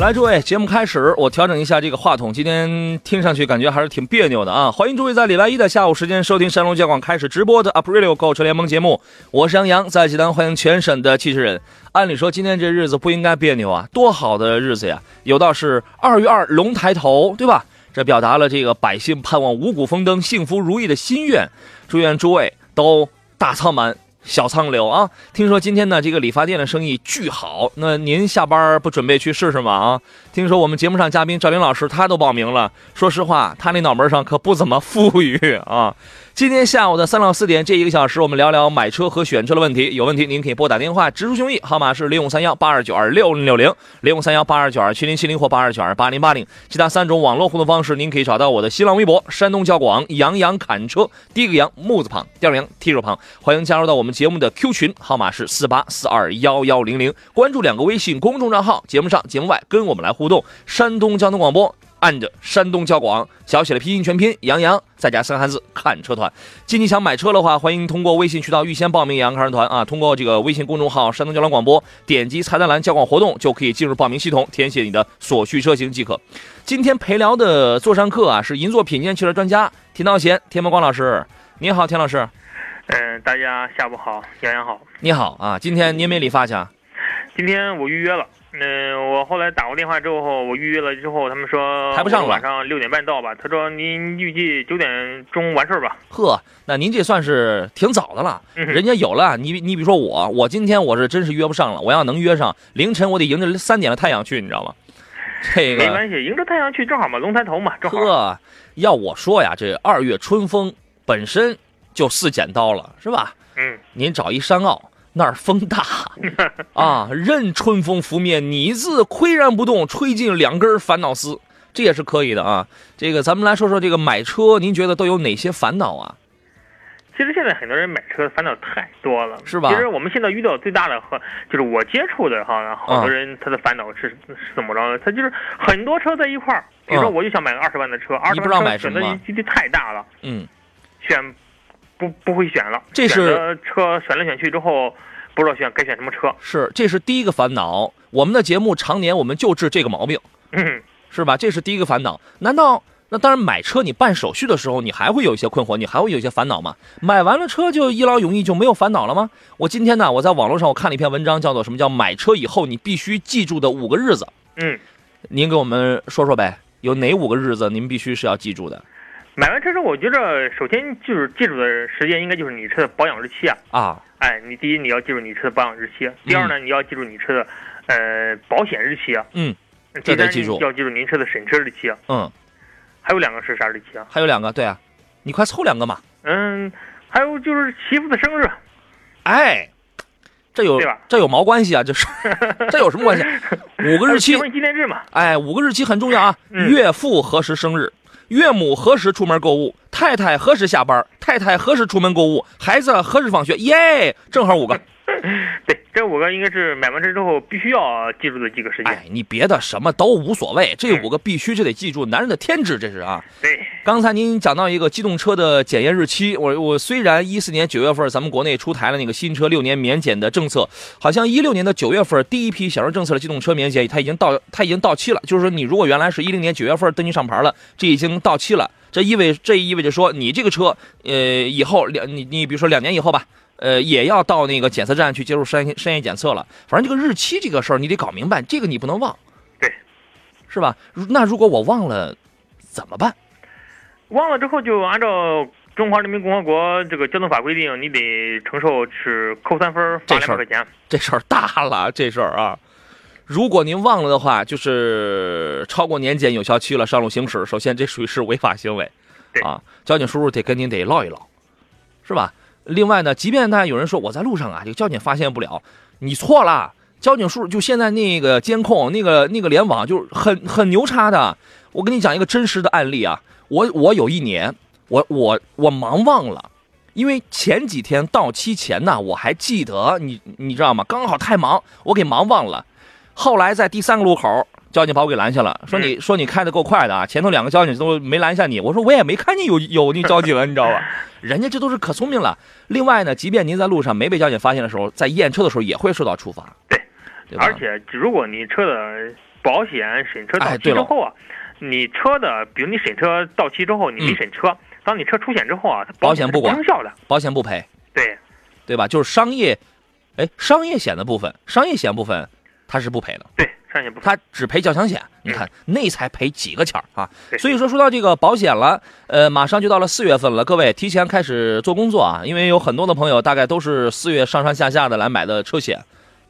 来，诸位，节目开始，我调整一下这个话筒，今天听上去感觉还是挺别扭的啊！欢迎诸位在礼拜一的下午时间收听山东交广开始直播的 Up Radio 购车联盟节目，我是杨洋，在济南欢迎全省的汽车人。按理说今天这日子不应该别扭啊，多好的日子呀！有道是二月二龙抬头，对吧？这表达了这个百姓盼望五谷丰登、幸福如意的心愿。祝愿诸位都大仓满。小仓流啊！听说今天呢，这个理发店的生意巨好。那您下班不准备去试试吗？啊！听说我们节目上嘉宾赵林老师他都报名了。说实话，他那脑门上可不怎么富裕啊。今天下午的三到四点这一个小时，我们聊聊买车和选车的问题。有问题您可以拨打电话直抒胸臆，号码是零五三幺八二九二六零六零零五三幺八二九二七零七零或八二九二八零八零。其他三种网络互动方式，您可以找到我的新浪微博山东交广杨洋侃车，第一个杨木字旁，第二个杨提手旁。欢迎加入到我们节目的 Q 群，号码是四八四二幺幺零零。关注两个微信公众账号，节目上节目外跟我们来互动。山东交通广播。按着山东交广小写的拼音全拼杨洋，再加三个汉字看车团。近期想买车的话，欢迎通过微信渠道预先报名杨洋看车团啊。通过这个微信公众号山东交通广播，点击菜单栏交广活动，就可以进入报名系统，填写你的所需车型即可。今天陪聊的座上客啊，是银座品鉴汽车专家田道贤、田茂光老师。你好，田老师。嗯，大家下午好，杨洋好。你好啊，今天您没理发去啊？今天我预约了。嗯，我后来打过电话之后，我预约了之后，他们说排不上了，晚上六点半到吧。他说您预计九点钟完事儿吧。呵，那您这算是挺早的了。人家有了，你你比如说我，我今天我是真是约不上了。我要能约上，凌晨我得迎着三点的太阳去，你知道吗？这个没关系，迎着太阳去正好嘛，龙抬头嘛，正好。呵，要我说呀，这二月春风本身就似剪刀了，是吧？嗯。您找一山坳。那儿风大 啊，任春风拂面，你自岿然不动，吹尽两根烦恼丝，这也是可以的啊。这个咱们来说说这个买车，您觉得都有哪些烦恼啊？其实现在很多人买车烦恼太多了，是吧？其实我们现在遇到最大的和就是我接触的哈，好多人他的烦恼是是怎么着呢？他就是很多车在一块儿，比如说我就想买个二十万的车，二十万车选择余地太大了，嗯，选。不不会选了，这是车选来选去之后，不知道选该选什么车。是，这是第一个烦恼。我们的节目常年我们就治这个毛病，嗯，是吧？这是第一个烦恼。难道那当然买车你办手续的时候你还会有一些困惑，你还会有一些烦恼吗？买完了车就一劳永逸就没有烦恼了吗？我今天呢，我在网络上我看了一篇文章，叫做什么叫买车以后你必须记住的五个日子。嗯，您给我们说说呗，有哪五个日子您必须是要记住的？买完车之后，我觉着首先就是记住的时间，应该就是你车的保养日期啊。啊，哎，你第一你要记住你车的保养日期，第二呢你要记住你车的，呃，保险日期啊。嗯，这得记住。要记住您车的审车日期啊。嗯，还有两个是啥日期啊？还有两个，对啊，你快凑两个嘛。嗯，还有就是媳妇的生日。哎，这有这有毛关系啊？这是 这有什么关系？五个日期。结婚纪念日嘛。哎，五个日期很重要啊。岳父何时生日？岳母何时出门购物？太太何时下班？太太何时出门购物？孩子何时放学？耶，正好五个。对，这五个应该是买完车之后必须要记住的几个事情。哎，你别的什么都无所谓，这五个必须就得记住，男人的天职，这是啊。对。刚才您讲到一个机动车的检验日期，我我虽然一四年九月份咱们国内出台了那个新车六年免检的政策，好像一六年的九月份第一批享受政策的机动车免检，它已经到它已经到期了。就是说，你如果原来是一零年九月份登记上牌了，这已经到期了。这意味这意味着说，你这个车，呃，以后两你你比如说两年以后吧。呃，也要到那个检测站去接受商业商业检测了。反正这个日期这个事儿，你得搞明白，这个你不能忘，对，是吧？那如果我忘了怎么办？忘了之后就按照中华人民共和国这个交通法规定，你得承受是扣三分，罚两百块钱。这事儿大了，这事儿啊！如果您忘了的话，就是超过年检有效期了，上路行驶，首先这属于是违法行为，啊，交警叔叔得跟您得唠一唠，是吧？另外呢，即便大家有人说我在路上啊，这个交警发现不了，你错了，交警叔就现在那个监控，那个那个联网就是很很牛叉的。我跟你讲一个真实的案例啊，我我有一年，我我我忙忘了，因为前几天到期前呢，我还记得你你知道吗？刚好太忙，我给忙忘了。后来在第三个路口，交警把我给拦下了，说你说你开的够快的啊，前头两个交警都没拦下你。我说我也没看见有有那交警啊，你知道吧？人家这都是可聪明了。另外呢，即便您在路上没被交警发现的时候，在验车的时候也会受到处罚。对，而且如果你车的保险审车到期之后啊。你车的，比如你审车到期之后，你没审车，当你车出险之后啊，保险不管，生效的，保险不赔，对，对吧？就是商业，哎，商业险的部分，商业险部分它是不赔的，对，商业不，它只赔交强险。你看那才赔几个钱啊？所以说说到这个保险了，呃，马上就到了四月份了，各位提前开始做工作啊，因为有很多的朋友大概都是四月上上下下的来买的车险，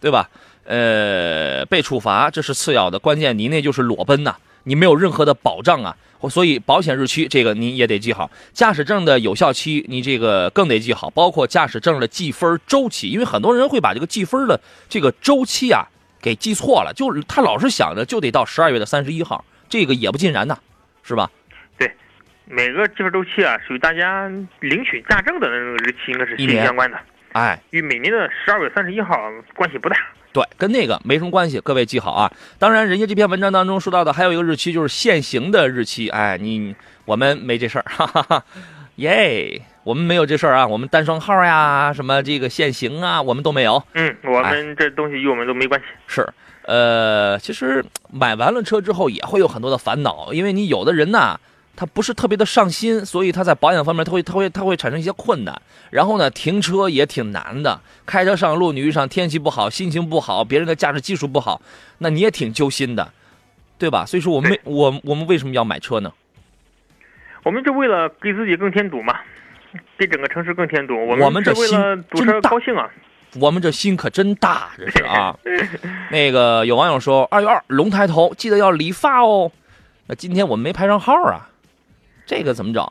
对吧？呃，被处罚这是次要的，关键你那就是裸奔呐。你没有任何的保障啊，所以保险日期这个你也得记好，驾驶证的有效期你这个更得记好，包括驾驶证的记分周期，因为很多人会把这个记分的这个周期啊给记错了，就是他老是想着就得到十二月的三十一号，这个也不尽然呐，是吧？对，每个记分周期啊，属于大家领取驾证的那个日期应该是息息相关的，哎，与每年的十二月三十一号关系不大。对，跟那个没什么关系，各位记好啊。当然，人家这篇文章当中说到的还有一个日期，就是限行的日期。哎，你我们没这事儿，哈哈哈，耶，我们没有这事儿啊。我们单双号呀，什么这个限行啊，我们都没有。嗯，我们这东西与我们都没关系。是，呃，其实买完了车之后也会有很多的烦恼，因为你有的人呐。他不是特别的上心，所以他在保养方面他会他会他会产生一些困难。然后呢，停车也挺难的。开车上路，你遇上天气不好、心情不好、别人的驾驶技术不好，那你也挺揪心的，对吧？所以说，我们我我们为什么要买车呢？我们就为了给自己更添堵嘛，给整个城市更添堵。我们这心真高兴啊！我们这心可真大，这是啊。那个有网友说，二月二龙抬头，记得要理发哦。那今天我们没排上号啊。这个怎么整？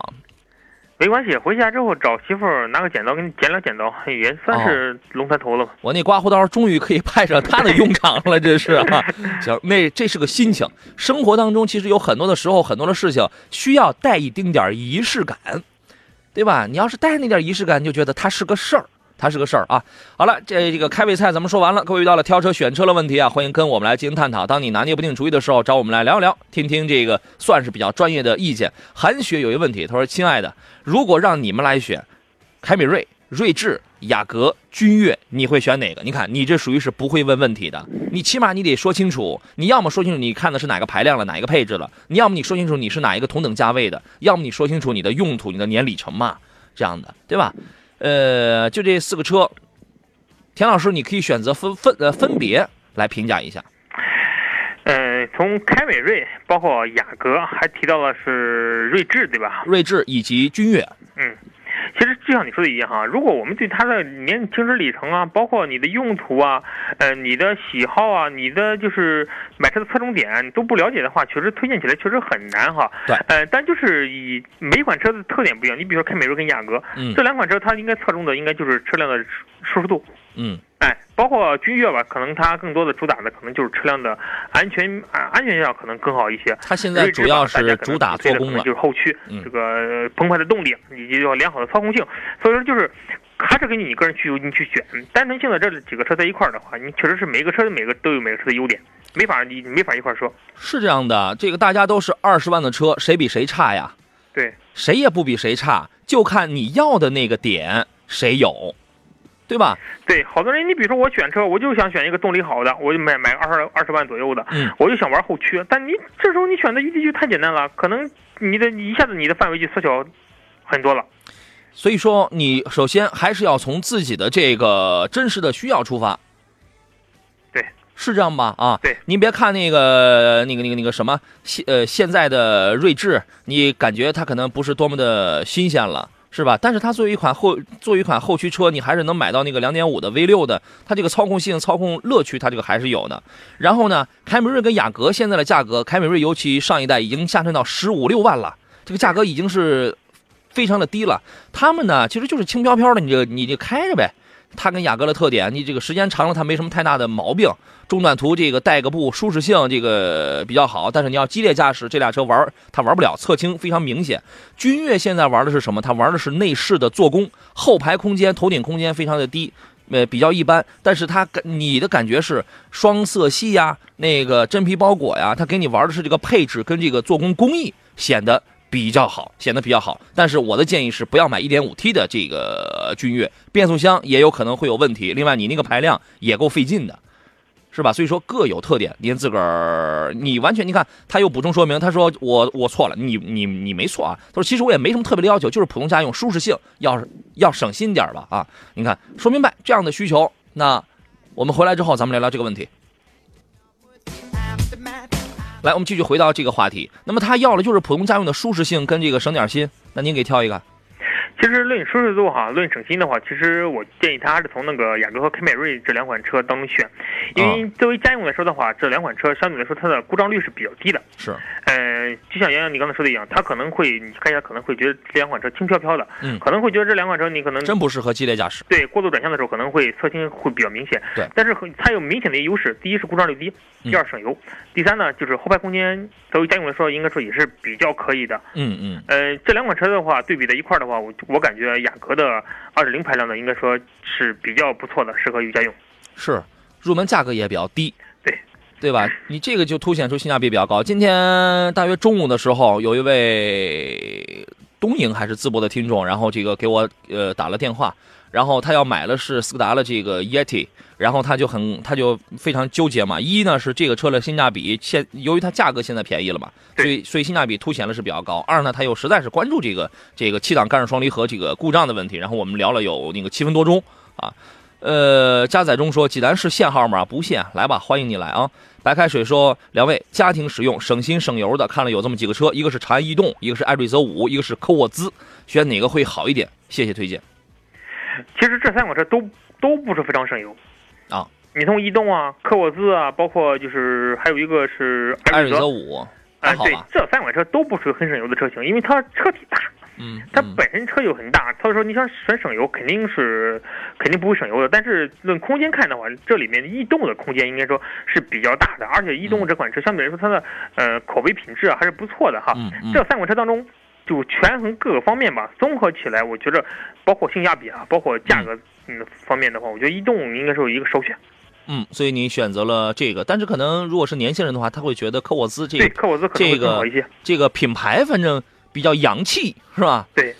没关系，回家之后找媳妇儿拿个剪刀给你剪两剪刀，也算是龙抬头了吧。我那刮胡刀终于可以派上它的用场了，这是啊。行，那这是个心情。生活当中其实有很多的时候，很多的事情需要带一丁点仪式感，对吧？你要是带那点仪式感，就觉得它是个事儿。它是个事儿啊！好了，这这个开胃菜咱们说完了，各位遇到了挑车选车的问题啊，欢迎跟我们来进行探讨。当你拿捏不定主意的时候，找我们来聊一聊，听听这个算是比较专业的意见。韩雪有一个问题，他说：“亲爱的，如果让你们来选，凯美瑞、锐志、雅阁、君越，你会选哪个？你看，你这属于是不会问问题的，你起码你得说清楚，你要么说清楚你看的是哪个排量了，哪一个配置了，你要么你说清楚你是哪一个同等价位的，要么你说清楚你的用途、你的年里程嘛，这样的，对吧？”呃，就这四个车，田老师，你可以选择分分呃分别来评价一下。呃，从凯美瑞，包括雅阁，还提到了是锐志，对吧？锐志以及君越。嗯。其实就像你说的一样哈，如果我们对它的年行驶里程啊，包括你的用途啊，呃，你的喜好啊，你的就是买车的侧重点都不了解的话，确实推荐起来确实很难哈。对。呃，但就是以每款车的特点不一样，你比如说凯美瑞跟雅阁，嗯，这两款车它应该侧重的应该就是车辆的舒适度。嗯。哎，包括君越吧，可能它更多的主打的可能就是车辆的安全啊，安全上可能更好一些。它现在主要是主打做工了，就是后驱这个澎湃的动力以及要良好的操控性。所以说就是还是根据你个人需求你去选。单纯性的这几个车在一块儿的话，你确实是每个车每个都有每个车的优点，没法你没法一块儿说。是这样的，这个大家都是二十万的车，谁比谁差呀？对，谁也不比谁差，就看你要的那个点谁有。对吧？对，好多人，你比如说我选车，我就想选一个动力好的，我就买买二十二十万左右的，嗯，我就想玩后驱。但你这时候你选的余地就太简单了，可能你的一下子你的范围就缩小很多了。所以说，你首先还是要从自己的这个真实的需要出发。对，是这样吧？啊，对，您别看那个那个那个那个什么现呃现在的锐志，你感觉它可能不是多么的新鲜了。是吧？但是它作为一款后作为一款后驱车，你还是能买到那个两点五的 V 六的，它这个操控性、操控乐趣，它这个还是有的。然后呢，凯美瑞跟雅阁现在的价格，凯美瑞尤其上一代已经下沉到十五六万了，这个价格已经是非常的低了。他们呢，其实就是轻飘飘的，你就你就开着呗。它跟雅阁的特点，你这个时间长了它没什么太大的毛病。中短途这个带个步，舒适性这个比较好，但是你要激烈驾驶，这俩车玩它玩不了，侧倾非常明显。君越现在玩的是什么？它玩的是内饰的做工，后排空间、头顶空间非常的低，呃，比较一般。但是它感你的感觉是双色系呀，那个真皮包裹呀，它给你玩的是这个配置跟这个做工工艺，显得比较好，显得比较好。但是我的建议是不要买 1.5T 的这个君越，变速箱也有可能会有问题。另外，你那个排量也够费劲的。是吧？所以说各有特点，您自个儿你完全你看，他又补充说明，他说我我错了，你你你没错啊。他说其实我也没什么特别的要求，就是普通家用，舒适性要要省心点吧啊。你看说明白这样的需求，那我们回来之后咱们聊聊这个问题。来，我们继续回到这个话题。那么他要的就是普通家用的舒适性跟这个省点心，那您给挑一个。其实论舒适度哈，论省心的话，其实我建议他还是从那个雅阁和凯美瑞这两款车当中选，因为作为家用来说的话，这两款车相对来说它的故障率是比较低的。是，嗯，就像洋洋你刚才说的一样，他可能会你看一下可能会觉得这两款车轻飘飘的，嗯，可能会觉得这两款车你可能真不适合激烈驾驶。对，过度转向的时候可能会侧倾会比较明显。对，但是它有明显的优势，第一是故障率低，第二省油，第三呢就是后排空间，作为家用来说应该说也是比较可以的。嗯嗯，呃，这两款车的话对比在一块儿的话，我我感觉雅阁。的二点零排量的应该说是比较不错的，适合于家用。是，入门价格也比较低。对，对吧？你这个就凸显出性价比比较高。今天大约中午的时候，有一位东营还是淄博的听众，然后这个给我呃打了电话，然后他要买的是斯柯达的这个 Yeti。然后他就很，他就非常纠结嘛。一呢是这个车的性价比，现由于它价格现在便宜了嘛，所以所以性价比凸显的是比较高。二呢他又实在是关注这个这个七档干式双离合这个故障的问题。然后我们聊了有那个七分多钟啊。呃，加载中说济南市限号吗？不限，来吧，欢迎你来啊。白开水说两位家庭使用省心省油的，看了有这么几个车，一个是长安逸动，一个是艾瑞泽五，一个是科沃兹，选哪个会好一点？谢谢推荐。其实这三款车都都不是非常省油。啊，你从逸动啊、科沃兹啊，包括就是还有一个是艾瑞泽五，啊，对，这三款车都不属于很省油的车型，因为它车体大，嗯，它本身车就很大，所以说你想选省油肯定是肯定不会省油的。但是论空间看的话，这里面逸动的空间应该说是比较大的，而且逸动这款车相对来说它的呃口碑品质啊还是不错的哈。这三款车当中。就权衡各个方面吧，综合起来，我觉着包括性价比啊，包括价格嗯方面的话，我觉得逸动应该是有一个首选。嗯，所以你选择了这个，但是可能如果是年轻人的话，他会觉得科沃兹这个科沃兹可能更好一些。这个品牌反正比较洋气，是吧？对，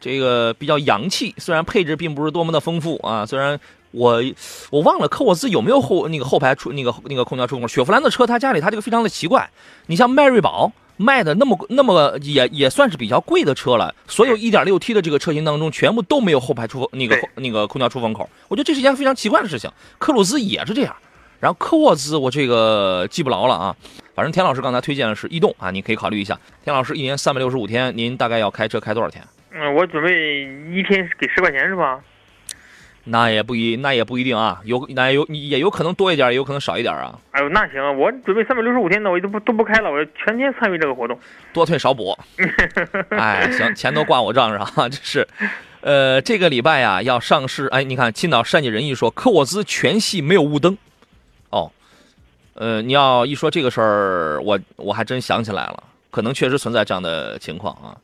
这个比较洋气，虽然配置并不是多么的丰富啊。虽然我我忘了科沃兹有没有后那个后排出那个那个空调出风口。雪佛兰的车，他家里他这个非常的奇怪。你像迈锐宝。卖的那么那么也也算是比较贵的车了，所有 1.6T 的这个车型当中，全部都没有后排出那个那个空调出风口，我觉得这是一件非常奇怪的事情。科鲁兹也是这样，然后科沃兹我这个记不牢了啊，反正田老师刚才推荐的是逸动啊，你可以考虑一下。田老师一年三百六十五天，您大概要开车开多少天？嗯，我准备一天给十块钱是吧？那也不一，那也不一定啊，有那有也有可能多一点，也有可能少一点啊。哎呦，那行，我准备三百六十五天的，我都不都不开了，我全天参与这个活动，多退少补。哎，行，钱都挂我账上啊，这是。呃，这个礼拜呀要上市，哎，你看青岛善解人意说科沃兹全系没有雾灯，哦，呃，你要一说这个事儿，我我还真想起来了，可能确实存在这样的情况啊。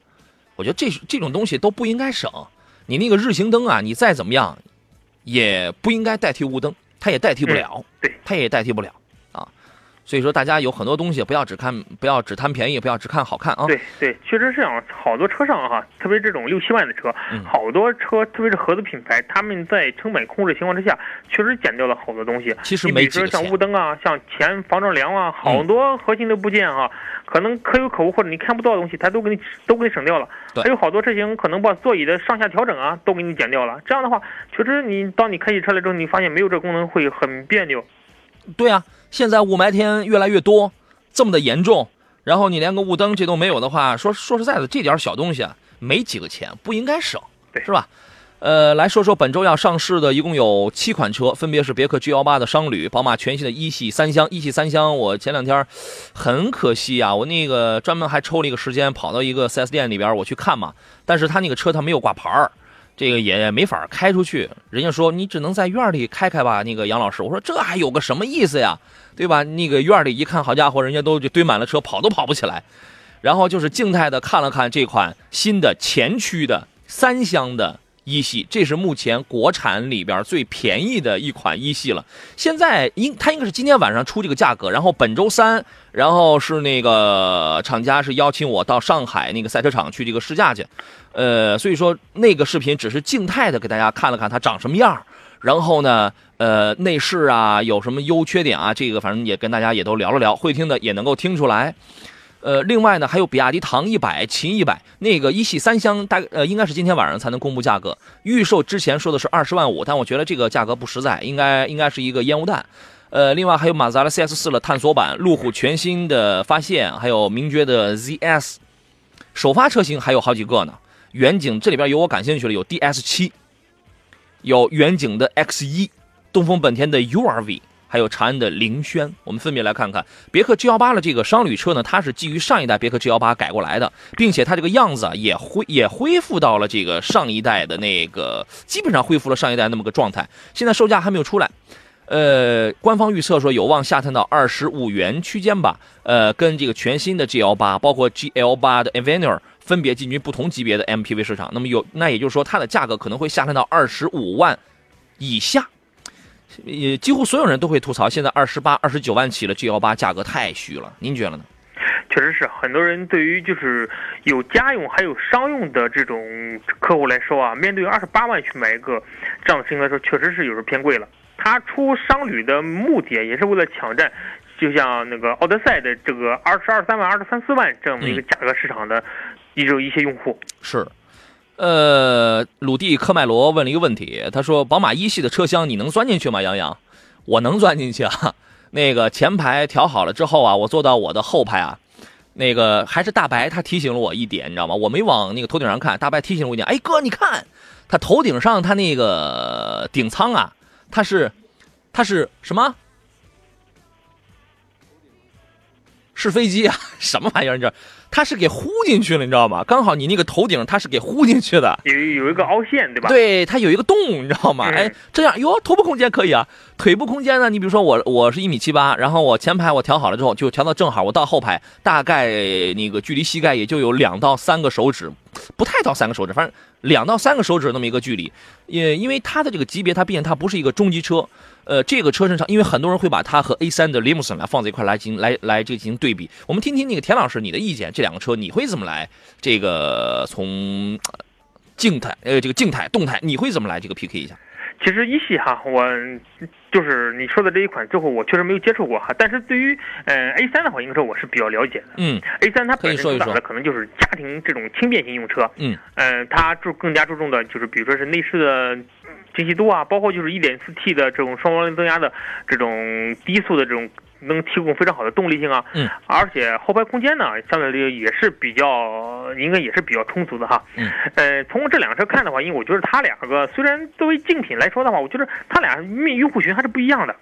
我觉得这这种东西都不应该省，你那个日行灯啊，你再怎么样。也不应该代替雾灯，它也代替不了，对，它也代替不了啊。所以说，大家有很多东西不要只看，不要只贪便宜，不要只看好看啊。对对，确实是这样。好多车上哈，特别这种六七万的车，好多车，特别是合资品牌，他们在成本控制情况之下，确实减掉了好多东西。其实没几像雾灯啊，像前防撞梁啊，好多核心的部件啊。可能可有可无，或者你看不到的东西，它都给你都给你省掉了。还有好多车型可能把座椅的上下调整啊，都给你减掉了。这样的话，确实你当你开起车来之后，你发现没有这功能会很别扭。对啊，现在雾霾天越来越多，这么的严重，然后你连个雾灯这都没有的话，说说实在的，这点小东西啊，没几个钱，不应该省，是吧？呃，来说说本周要上市的，一共有七款车，分别是别克 G 幺八的商旅、宝马全新的一系三厢。一系三厢，我前两天很可惜啊，我那个专门还抽了一个时间跑到一个 4S 店里边我去看嘛，但是他那个车他没有挂牌儿，这个也没法开出去。人家说你只能在院里开开吧，那个杨老师，我说这还有个什么意思呀？对吧？那个院里一看，好家伙，人家都就堆满了车，跑都跑不起来。然后就是静态的看了看这款新的前驱的三厢的。一系，这是目前国产里边最便宜的一款一系了。现在应它应该是今天晚上出这个价格，然后本周三，然后是那个厂家是邀请我到上海那个赛车场去这个试驾去。呃，所以说那个视频只是静态的给大家看了看它长什么样，然后呢，呃，内饰啊有什么优缺点啊，这个反正也跟大家也都聊了聊，会听的也能够听出来。呃，另外呢，还有比亚迪唐一百、秦一百，那个一系三厢，大呃应该是今天晚上才能公布价格。预售之前说的是二十万五，但我觉得这个价格不实在，应该应该是一个烟雾弹。呃，另外还有马自达的 CS 四的探索版，路虎全新的发现，还有名爵的 ZS，首发车型还有好几个呢。远景这里边有我感兴趣的，有 DS 七，有远景的 X 一，东风本田的 URV。还有长安的凌轩，我们分别来看看别克 G 幺八的这个商旅车呢，它是基于上一代别克 G 幺八改过来的，并且它这个样子啊也恢也恢复到了这个上一代的那个，基本上恢复了上一代那么个状态。现在售价还没有出来，呃，官方预测说有望下探到二十五元区间吧。呃，跟这个全新的 G 幺八，包括 G L 八的 Avenger 分别进军不同级别的 MPV 市场，那么有那也就是说它的价格可能会下探到二十五万以下。也几乎所有人都会吐槽，现在二十八、二十九万起的 G 幺八价格太虚了，您觉得呢？确实是，很多人对于就是有家用还有商用的这种客户来说啊，面对二十八万去买一个这样的型来说，确实是有时候偏贵了。他出商旅的目的也是为了抢占，就像那个奥德赛的这个二十二三万、二十三四万这么一个价格市场的一种一些用户是。呃，鲁蒂科迈罗问了一个问题，他说：“宝马一系的车厢你能钻进去吗？”杨洋，我能钻进去啊。那个前排调好了之后啊，我坐到我的后排啊，那个还是大白，他提醒了我一点，你知道吗？我没往那个头顶上看，大白提醒我一点，哎哥，你看，他头顶上他那个顶舱啊，他是，他是什么？是飞机啊？什么玩意儿？你这？它是给呼进去了，你知道吗？刚好你那个头顶它是给呼进去的，有有一个凹陷，对吧？对，它有一个洞，你知道吗？哎，这样哟，头部空间可以啊。腿部空间呢？你比如说我，我是一米七八，然后我前排我调好了之后就调到正好，我到后排大概那个距离膝盖也就有两到三个手指，不太到三个手指，反正两到三个手指那么一个距离。也因为它的这个级别，它毕竟它不是一个中级车。呃，这个车身上，因为很多人会把它和 A3 的 Limousine 来放在一块来进行来来这个进行对比。我们听听那个田老师你的意见，这两个车你会怎么来？这个从静态呃这个静态动态你会怎么来这个 PK 一下？其实一系哈，我就是你说的这一款，最后我确实没有接触过哈。但是对于呃 A 三的话，应该说我是比较了解的。嗯，A 三它本身主打的可能就是家庭这种轻便型用车。嗯，呃，它注更加注重的就是比如说是内饰的。清晰度啊，包括就是 1.4T 的这种双涡轮增压的这种低速的这种，能提供非常好的动力性啊。嗯。而且后排空间呢，相对来说也是比较，应该也是比较充足的哈。嗯。呃，从这两个车看的话，因为我觉得它两个虽然作为竞品来说的话，我觉得它俩面用户群还是不一样的。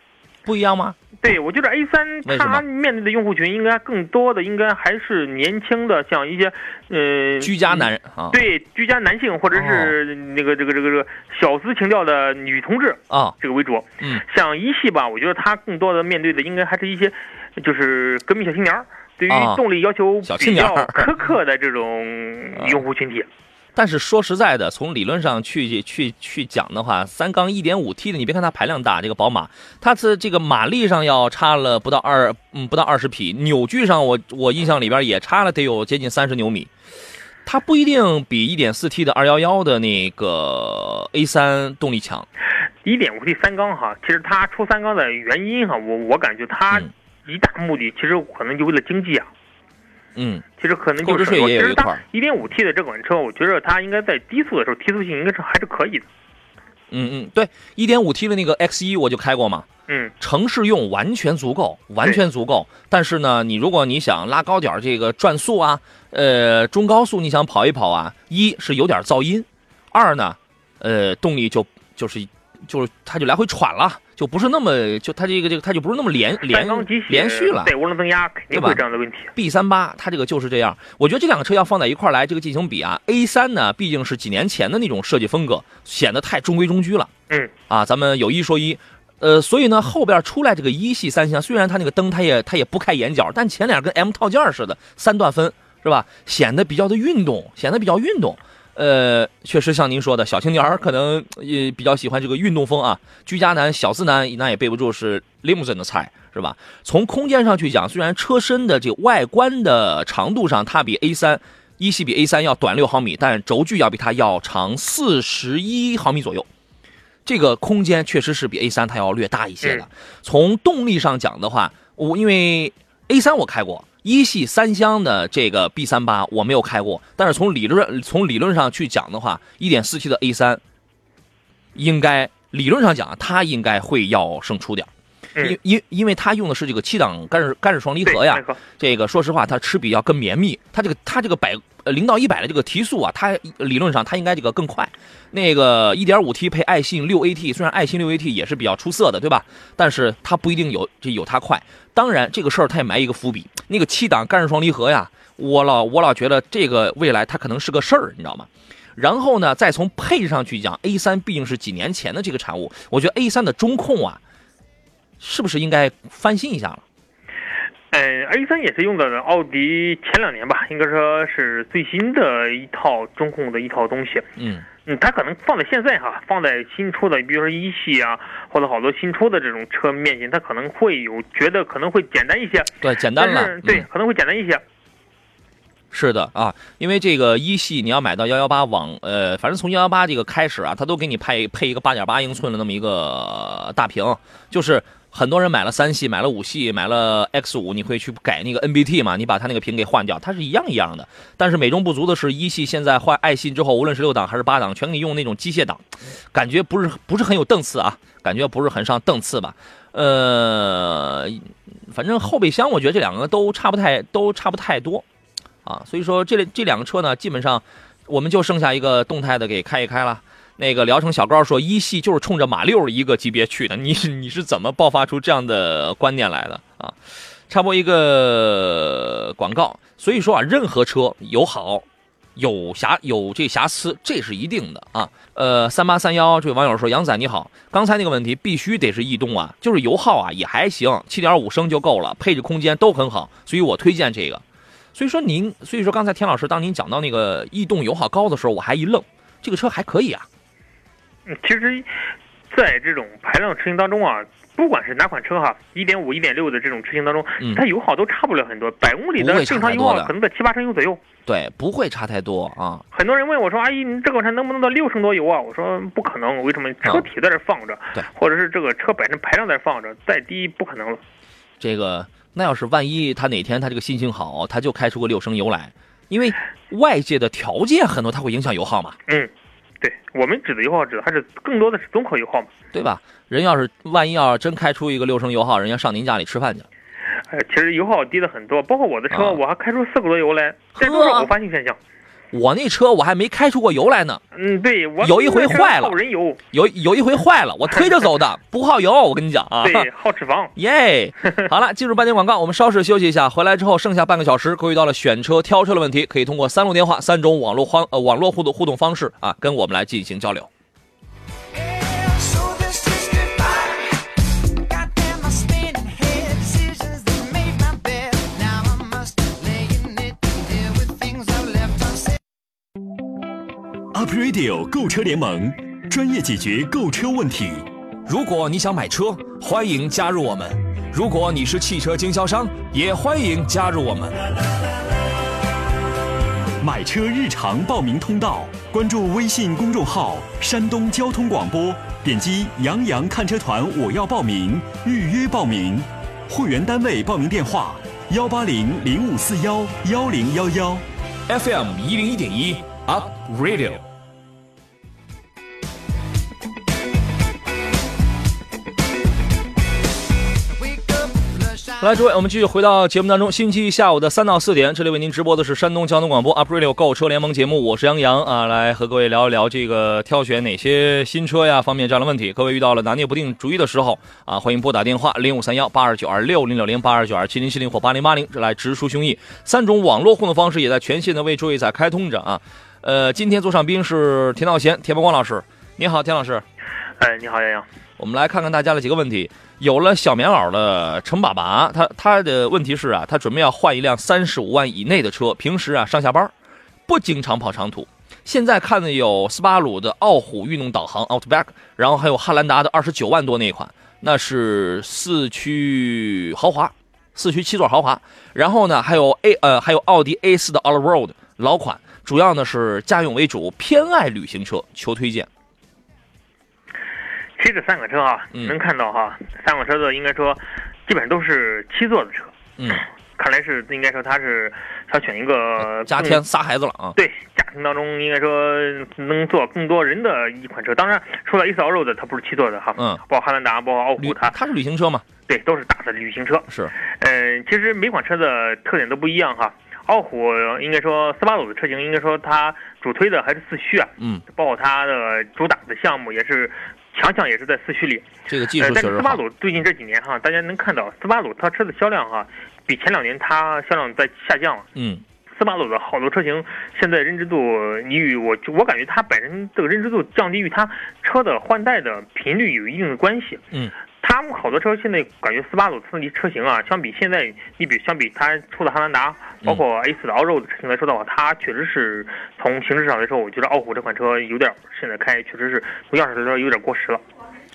不一样吗？对，我觉得 A 三它面对的用户群应该更多的应该还是年轻的，像一些呃居家男人啊，对，居家男性或者是那个这个这个这个小资情调的女同志啊，这个为主。嗯，像一系吧，我觉得它更多的面对的应该还是一些就是革命小青年对于动力要求比较苛刻的这种 用户群体。但是说实在的，从理论上去去去讲的话，三缸一点五 T 的，你别看它排量大，这个宝马，它是这个马力上要差了不到二，嗯，不到二十匹，扭矩上我我印象里边也差了得有接近三十牛米，它不一定比一点四 T 的二幺幺的那个 A 三动力强。一点五 T 三缸哈，其实它出三缸的原因哈，我我感觉它一大目的其实可能就为了经济啊。嗯，其实可能就是，其实它一点五 T 的这款车，我觉得它应该在低速的时候提速性应该是还是可以的。嗯嗯，对，一点五 T 的那个 X 一我就开过嘛。嗯，城市用完全足够，完全足够。但是呢，你如果你想拉高点这个转速啊，呃，中高速你想跑一跑啊，一是有点噪音，二呢，呃，动力就就是就是它就来回喘了，就不是那么就它这个这个它就不是那么连连连续了。对涡轮增压肯定会有这样的问题。B 三八它这个就是这样，我觉得这两个车要放在一块来这个进行比啊，A 三呢毕竟是几年前的那种设计风格，显得太中规中矩了。嗯，啊，咱们有一说一，呃，所以呢后边出来这个一系三厢，虽然它那个灯它也它也不开眼角，但前脸跟 M 套件似的，三段分是吧？显得比较的运动，显得比较运动。呃，确实像您说的，小青年儿可能也比较喜欢这个运动风啊。居家男、小资男那也备不住是 limousine 的菜，是吧？从空间上去讲，虽然车身的这个外观的长度上，它比 A 三一系比 A 三要短六毫米，但轴距要比它要长四十一毫米左右。这个空间确实是比 A 三它要略大一些的。从动力上讲的话，我因为 A 三我开过，一系三厢的这个 B 三八我没有开过，但是从理论从理论上去讲的话，一点四 T 的 A 三应该理论上讲它应该会要胜出点。因因因为它用的是这个七档干式干式双离合呀这个说实话，它齿比要更绵密，它这个它这个百呃零到一百的这个提速啊，它理论上它应该这个更快。那个一点五 T 配爱信六 AT，虽然爱信六 AT 也是比较出色的，对吧？但是它不一定有这有它快。当然这个事儿它也埋一个伏笔，那个七档干式双离合呀，我老我老觉得这个未来它可能是个事儿，你知道吗？然后呢，再从配置上去讲，A 三毕竟是几年前的这个产物，我觉得 A 三的中控啊，是不是应该翻新一下了？嗯，A 三也是用的奥迪前两年吧，应该说是最新的一套中控的一套东西。嗯嗯，它可能放在现在哈，放在新出的，比如说一系啊，或者好多新出的这种车面前，它可能会有觉得可能会简单一些，对，简单了对嗯，可能会简单一些。是的啊，因为这个一系你要买到幺幺八网，呃，反正从幺幺八这个开始啊，它都给你配配一个八点八英寸的那么一个大屏，就是很多人买了三系，买了五系，买了 X 五，你会去改那个 NBT 嘛？你把它那个屏给换掉，它是一样一样的。但是美中不足的是，一系现在换爱信之后，无论是六档还是八档，全给你用那种机械档，感觉不是不是很有档次啊，感觉不是很上档次吧？呃，反正后备箱我觉得这两个都差不太都差不太多。啊，所以说这这两个车呢，基本上我们就剩下一个动态的给开一开了。那个聊城小高说，一系就是冲着马六一个级别去的，你是你是怎么爆发出这样的观念来的啊？插播一个广告，所以说啊，任何车有好有瑕有这瑕疵，这是一定的啊。呃，三八三幺这位网友说，杨仔你好，刚才那个问题必须得是逸动啊，就是油耗啊也还行，七点五升就够了，配置空间都很好，所以我推荐这个。所以说您，所以说刚才田老师当您讲到那个逸动油耗高的时候，我还一愣，这个车还可以啊。嗯，其实，在这种排量车型当中啊，不管是哪款车哈，一点五、一点六的这种车型当中，嗯它油耗都差不了很多，百公里不会差的正常油太多的耗可能在七八升油左右。对，不会差太多啊。很多人问我说：“阿姨，你这款车能不能到六升多油啊？”我说：“不可能，为什么？车体在这放着，对或者是这个车本身排量在这放着，再低不可能了。这个那要是万一他哪天他这个心情好，他就开出个六升油来，因为外界的条件很多，它会影响油耗嘛，”嗯，对我们指的油耗指的还是更多的是综合油耗嘛。对吧？人要是万一要是真开出一个六升油耗，人家上您家里吃饭去哎，呃，其实油耗低的很多，包括我的车，啊我还开出四个多油来，这都是呵偶发性现象。我那车我还没开出过油来呢，嗯，对我有一回坏了耗人油，有有一回坏了，我推着走的，不耗油，我跟你讲啊。对，耗脂肪。耶好了，进入半天广告，我们稍事休息一下，回来之后剩下半个小时，各位遇到了选车、挑车的问题，可以通过三路电话、三种网络方呃网络互动互动方式啊，跟我们来进行交流。Up Radio 购车联盟，专业解决购车问题。如果你想买车，欢迎加入我们；如果你是汽车经销商，也欢迎加入我们。买车日常报名通道，关注微信公众号“山东交通广播”，点击“杨洋看车团”，我要报名，预约报名。会员单位报名电话：幺八零零五四幺幺零幺幺。FM 一零一点一 Up Radio。来，诸位，我们继续回到节目当中。星期一下午的三到四点，这里为您直播的是山东交通广播 Up Radio 购车联盟节目，我是杨洋啊，来和各位聊一聊这个挑选哪些新车呀方面这样的问题。各位遇到了拿捏不定主意的时候啊，欢迎拨打电话零五三幺八二九二六零六零八二九二七零七零或八零八零来直抒胸臆。三种网络互动方式也在全线的为诸位在开通着啊。呃，今天座上宾是田道贤、田伯光老师，你好，田老师。哎，你好，杨洋。我们来看看大家的几个问题。有了小棉袄的陈爸爸，他他的问题是啊，他准备要换一辆三十五万以内的车，平时啊上下班，不经常跑长途。现在看的有斯巴鲁的傲虎运动导航 Outback，然后还有汉兰达的二十九万多那一款，那是四驱豪华，四驱七座豪华。然后呢，还有 A 呃还有奥迪 A 四的 All Road 老款，主要呢是家用为主，偏爱旅行车，求推荐。其实这三款车啊，嗯能看到哈，三款车子应该说基本上都是七座的车。嗯，看来是应该说他是想选一个更家庭仨孩子了啊。对家庭当中应该说能坐更多人的一款车。当然，说到 A 四 All Road，它不是七座的哈，嗯，包括汉兰达，包括傲旅虎，它它是旅行车嘛？对都是大的旅行车。是，嗯，其实每款车的特点都不一样哈。奥虎应该说斯巴鲁的车型，应该说它主推的还是四驱啊，嗯，包括它的主打的项目也是强项也是在四驱里。这个技术，呃但是斯巴。鲁最近这几年哈，大家能看到斯巴鲁它车的销量哈，比前两年它销量在下降了。嗯斯巴鲁的好多车型现在认知度，你与我我感觉它本身这个认知度降低与它车的换代的频率有一定的关系。嗯，他们好多车现在感觉斯巴鲁自己车型啊，相比现在你比相比它出的汉兰达，包括 A 四的 Allroad 的车型来说的话，它确实是从形式上来说，我觉得傲虎这款车有点现在开确实是从样式来说有点过时了。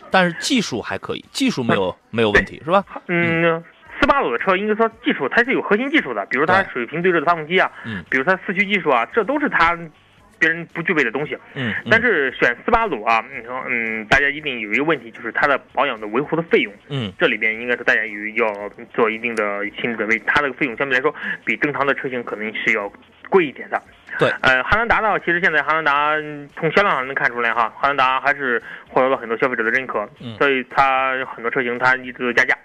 但是技术还可以，技术没有没有问题，是吧？嗯，斯巴鲁的车应该说技术它是有核心技术的，比如它水平对置的发动机啊，嗯。比如它四驱技术啊，这都是它别人不具备的东西。嗯，嗯。但是选斯巴鲁啊，你说，嗯，大家一定有一个问题，就是它的保养的维护的费用，嗯。这里边应该是大家有要做一定的心理准备，它的费用相对来说比正常的车型可能是要贵一点的。对，呃，汉兰达呢，其实现在汉兰达嗯从销量上能看出来哈，汉兰达还是获得了很多消费者的认可，嗯。所以它很多车型它一直都加价，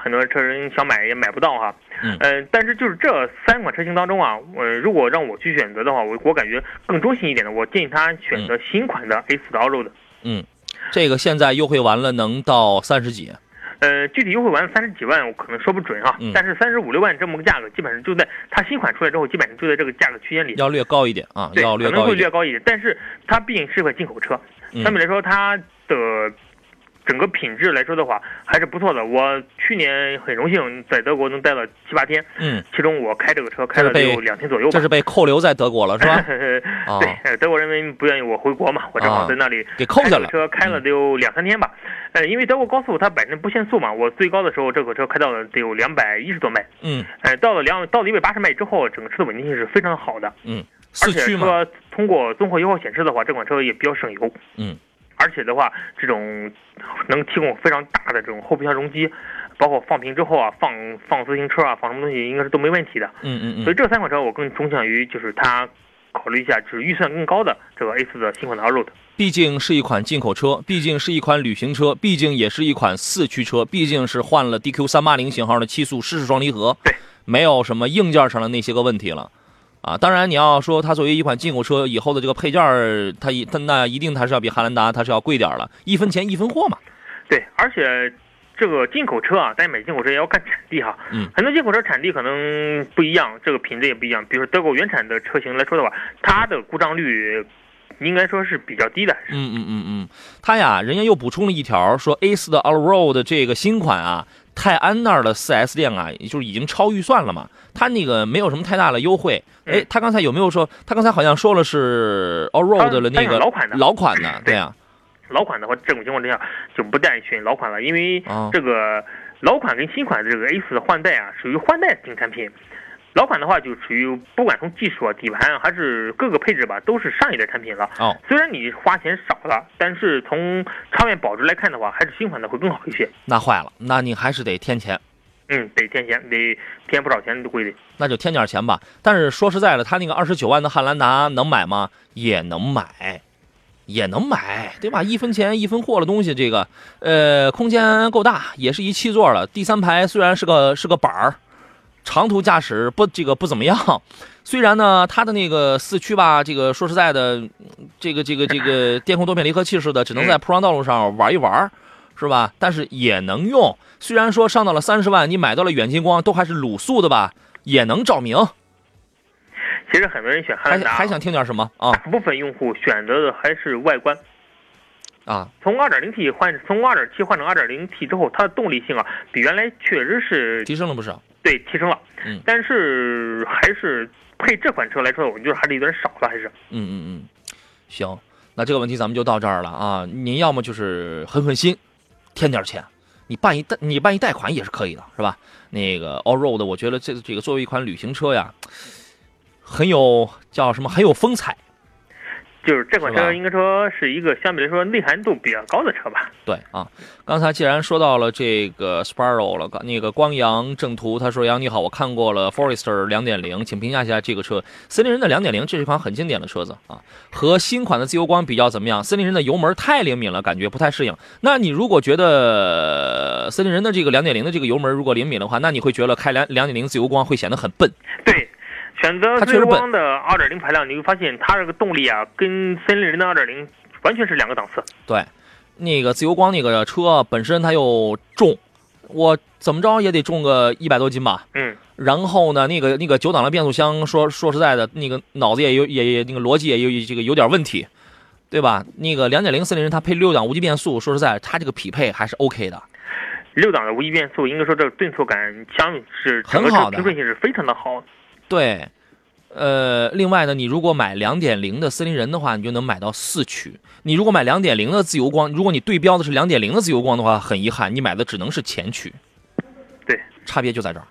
很多车人想买也买不到哈。嗯呃，但是就是这三款车型当中啊，呃，如果让我去选择的话，我我感觉更中性一点的，我建议他选择新款的 A 4的 Allroad。嗯，这个现在优惠完了能到三十几，呃，具体优惠完三十几万，我可能说不准啊，嗯但是三十五六万这么个价格，基本上就在它新款出来之后，基本上就在这个价格区间里。要略高一点啊，对，要可能会略高一点。略高一点，但是它毕竟是个进口车，嗯相比来说它的整个品质来说的话还是不错的。我去年很荣幸在德国能待了七八天，嗯，其中我开这个车开了得有两天左右吧这。是被扣留在德国了是吧？啊 对，呃德国人民不愿意我回国嘛，我正好在那里给扣下了。车开了得有两三天吧。呃，因为德国高速它本身不限速嘛，我最高的时候这个车开到了得有两百一十多迈。嗯呃，到了两到了一百八十迈之后，整个车的稳定性是非常好的。嗯，而且四驱嘛，说通过综合油耗显示的话，这款车也比较省油。嗯，而且的话，这种能提供非常大的这种后备箱容积，包括放平之后啊，放放自行车啊，放什么东西应该是都没问题的。嗯嗯嗯，所以这三款车我更倾向于就是它考虑一下，就是预算更高的这个 A 4的新款的 Allroad。毕竟是一款进口车，毕竟是一款旅行车，毕竟也是一款四驱车，毕竟是换了 DQ 三八零型号的七速湿式双离合，对，没有什么硬件上的那些个问题了。啊，当然你要说它作为一款进口车，以后的这个配件儿，它一它那一定它是要比汉兰达它是要贵点儿了，一分钱一分货嘛。对，而且这个进口车啊，大家买进口车也要看产地哈。嗯，很多进口车产地可能不一样，这个品质也不一样。比如说德国原产的车型来说的话，它的故障率应该说是比较低的。嗯嗯嗯嗯，它呀，人家又补充了一条，说 A 4的 Allroad 这个新款啊，泰安那儿的 4S 店啊，就是已经超预算了嘛，它那个没有什么太大的优惠。哎嗯，他刚才有没有说？他刚才好像说了是 Allroad 的那个老款的老款的，对对呀，老款的话，这种情况之下就不建议选老款了，因为啊这个老款跟新款的这个 A 4的换代啊，属于换代型产品。老款的话就属于不管从技术啊、底盘啊，还是各个配置吧，都是上一代产品了。哦，虽然你花钱少了，但是从长远保值来看的话，还是新款的会更好一些。那坏了，那你还是得添钱，嗯，得添钱，得添不少钱都贵的。那就添点钱吧。但是说实在的，他那个二十九万的汉兰达能买吗？也能买，也能买，对吧？一分钱一分货的东西，这个呃，空间够大，也是一七座了。第三排虽然是个是个板儿，长途驾驶不这个不怎么样。虽然呢，它的那个四驱吧，这个说实在的，嗯这个这个这个电控多片离合器似的，只能在铺装道路上玩一玩，是吧？但是也能用。虽然说上到了三十万，你买到了远近光都还是卤素的吧，也能照明。其实很多人选汉兰达，还还想听点什么啊大部分用户选择的还是外观。啊？从 2.0T 换从2.7换成 2.0T 之后，它的动力性啊，比原来确实是提升了不少。对提升了，嗯但是还是配这款车来说，我觉得还是有点少了，还是。嗯嗯嗯，行，那这个问题咱们就到这儿了啊。您要么就是狠狠心，添点钱，你办一贷你办一贷款也是可以的，是吧？那个 All Road，我觉得这这个作为一款旅行车呀，很有叫什么很有风采。就是这款车应该说是一个相对来说内涵度比较高的车吧。对啊，刚才既然说到了这个 Sparrow 了，那个光阳正途他说：“杨你好，我看过了 Forester 2.0，请评价一下这个车。森林人的2.0，这是一款很经典的车子啊，和新款的自由光比较怎么样？森林人的油门太灵敏了，感觉不太适应。那你如果觉得森林人的这个2.0的这个油门如果灵敏的话，那你会觉得开两2.0自由光会显得很笨。对，选择自它确实笨由光的二点零排量，你会发现它这个动力啊，跟森林人的二点零完全是两个档次。对，那个自由光那个车本身它又重，我怎么着也得重个一百多斤吧。嗯，然后呢，那个那个九档的变速箱，说说实在的，那个脑子也有也也那个逻辑也有这个有点问题，对吧？那个两点零森林人它配六档无级变速，说实在，它这个匹配还是 OK 的。六档的无级变速，应该说这个顿挫感相是整个很好的车平顺性是非常的好。对，呃，另外呢，你如果买两点零的森林人的话，你就能买到四驱。你如果买两点零的自由光，如果你对标的是两点零的自由光的话，很遗憾，你买的只能是前驱。对，差别就在这儿。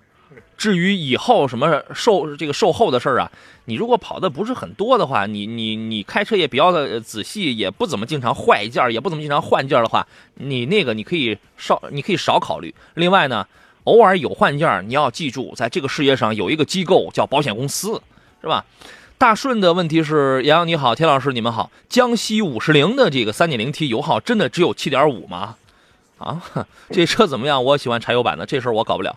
至于以后什么售这个售后的事儿啊，你如果跑的不是很多的话，你你你开车也比较的仔细，也不怎么经常坏一件儿，也不怎么经常换件儿的话，你那个你可以少你可以少考虑。另外呢，偶尔有换件儿，你要记住，在这个世界上有一个机构叫保险公司，是吧？大顺的问题是，杨洋你好，田老师你们好，江西五十铃的这个三点零 T 油耗真的只有七点五吗？啊，这车怎么样？我喜欢柴油版的，这事儿我搞不了。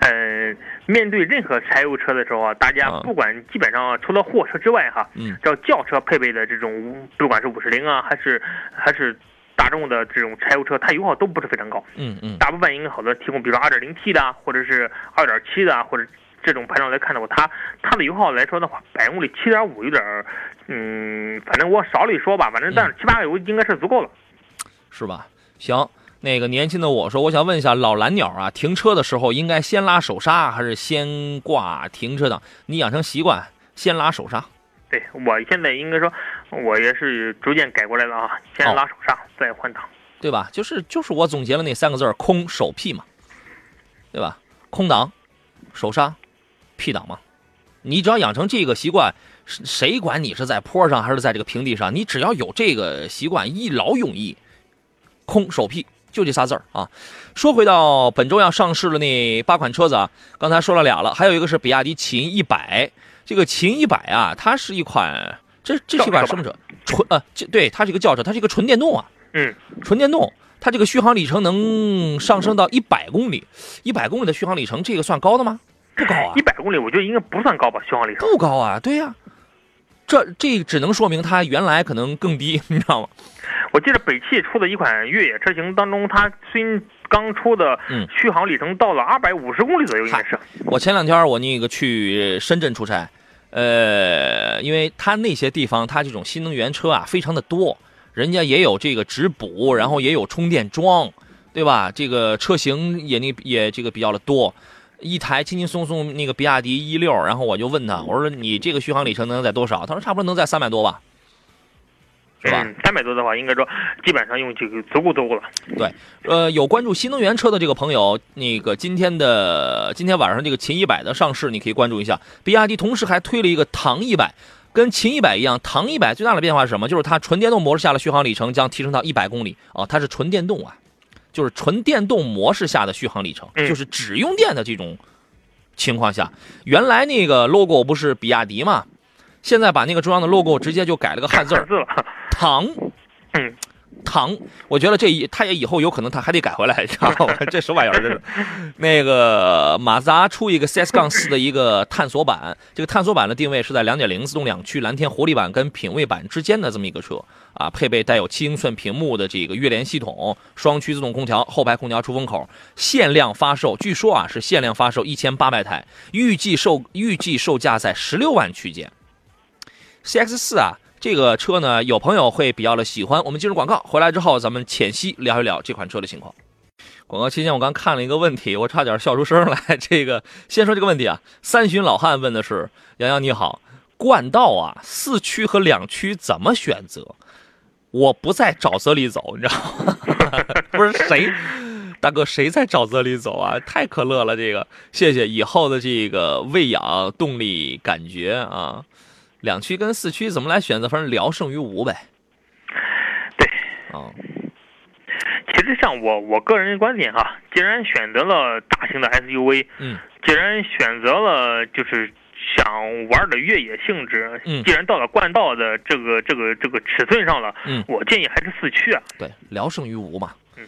嗯，面对任何柴油车的时候啊，大家啊不管基本上除了货车之外哈，嗯只要轿车配备的这种，不管是五十铃啊，还是还是大众的这种柴油车，它油耗都不是非常高。嗯嗯，大部分应该好多提供，比如说 2.0T 的啊，或者是2.7的啊，或者这种排量来看的话，它它的油耗来说的话，百公里7.5有点，嗯，反正我少里说吧，反正但是七八个油应该是足够了。是吧？行，那个年轻的我说，我想问一下老蓝鸟啊，停车的时候应该先拉手刹还是先挂停车档？你养成习惯，先拉手刹。对我现在应该说，我也是逐渐改过来了啊，先哦拉手刹，再换挡。对吧？就是就是我总结了那三个字儿空手 P 嘛，对吧？空档、手刹、P 档嘛。你只要养成这个习惯，谁谁管你是在坡上还是在这个平地上，你只要有这个习惯，一劳永逸。空手 P 就这仨字儿啊。说回到本周要上市的那八款车子啊，刚才说了俩了，还有一个是比亚迪秦一百。这个秦一百啊，它是一款，这这是一款什么车？纯呃，这对，它是一个轿车，它是一个纯电动啊。嗯，纯电动，它这个续航里程能上升到一百公里，一百公里的续航里程，这个算高的吗？不高啊一，百公里我觉得应该不算高吧，续航里程。不高啊，对呀、这这只能说明它原来可能更低，你知道吗？我记得北汽出的一款越野车型当中，它虽刚出的嗯续航里程到了二百五十公里左右，应该是。我前两天我那个去深圳出差，呃，因为它那些地方它这种新能源车啊非常的多，人家也有这个直补，然后也有充电桩，对吧？这个车型也那也这个比较的多。一台轻轻松松那个比亚迪 E 六，然后我就问他，我说你这个续航里程能在多少？他说差不多能在三百多吧，是吧？嗯，三百多的话，应该说基本上用这个足够足够了。对，呃，有关注新能源车的这个朋友，那个今天的今天晚上这个秦一百的上市，你可以关注一下。比亚迪同时还推了一个唐一百，跟秦一百一样，唐一百最大的变化是什么？就是它纯电动模式下的续航里程将提升到一百公里啊，它是纯电动啊，就是纯电动模式下的续航里程，嗯就是只用电的这种情况下，原来那个 logo 不是比亚迪嘛？现在把那个中央的 logo 直接就改了个汉字儿字了，“唐嗯，”，唐。我觉得这一他也以后有可能他还得改回来，知道吗？这什么玩意儿？这是那个马自达出一个 CS 杠四的一个探索版，这个探索版的定位是在2.0自动两驱蓝天活力版跟品味版之间的这么一个车啊，配备带有七英寸屏幕的这个悦联系统，双区自动空调，后排空调出风口，限量发售，据说啊是限量发售一千八百台，预计售预计售价在十六万区间。CX 四啊，这个车呢，有朋友会比较的喜欢。我们进入广告，回来之后咱们浅析聊一聊这款车的情况。广告期间，我刚看了一个问题，我差点笑出声来。这个先说这个问题啊，三旬老汉问的是：杨洋你好，冠道啊，四驱和两驱怎么选择？我不在沼泽里走，你知道吗？不是谁，大哥谁在沼泽里走啊？太可乐了，这个谢谢。以后的这个喂养动力感觉啊，两驱跟四驱怎么来选择？反正聊胜于无呗。对。啊，其实像我我个人的观点哈，既然选择了大型的 SUV，嗯，既然选择了就是想玩的越野性质，嗯既然到了冠道的这个这个这个尺寸上了，嗯我建议还是四驱啊。对，聊胜于无嘛。嗯，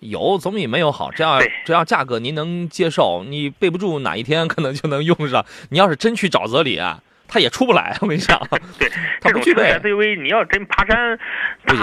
有总比没有好。只要只要价格您能接受，你备不住哪一天可能就能用上。你要是真去沼泽里啊，它也出不来。我跟你讲，对，它不具备这种车的 SUV，你要真爬山，它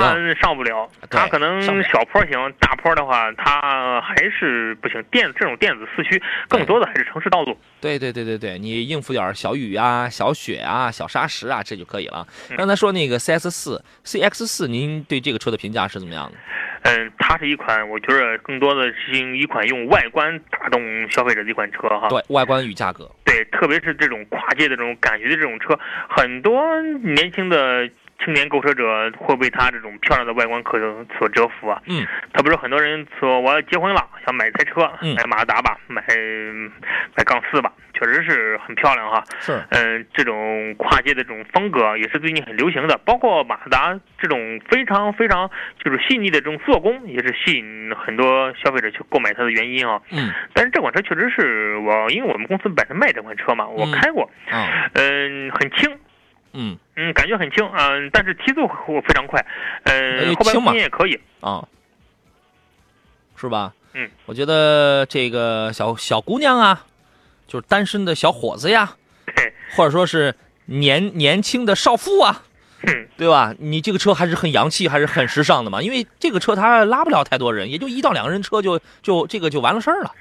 上不了，它可能小坡行，大坡的话，它还是不行。电这种电子四驱，更多的还是城市道路。对对对对对，你应付点小雨啊、小雪啊、小沙石啊，这就可以了。嗯刚才说那个 CS 四、CX 四，您对这个车的评价是怎么样的？嗯，它是一款，我觉得更多的是一款用外观打动消费者的一款车哈。对外观与价格，对，特别是这种跨界的这种感觉的这种车，很多年轻的青年购车者会被它这种漂亮的外观可所折服啊。嗯，他不是很多人说我要结婚了，想买台车，嗯。买马自达吧，买买杠四吧，确实是很漂亮哈。是。嗯，这种跨界的这种风格也是最近很流行的，包括马自达这种非常非常就是细腻的这种做工，也是吸引很多消费者去购买它的原因啊。嗯。但是这款车确实是我，因为我们公司本身卖这款车嘛，我嗯。开过，啊。嗯，很轻，嗯嗯，感觉很轻，嗯，但是提速会非常快，哎嗯，后排轻嘛空也可以，啊，是吧？嗯，我觉得这个小小姑娘啊，就是单身的小伙子呀，对，或者说是年年轻的少妇啊，哼，对吧？你这个车还是很洋气，还是很时尚的嘛。因为这个车它拉不了太多人，也就一到两个人车就就这个就完了事儿了。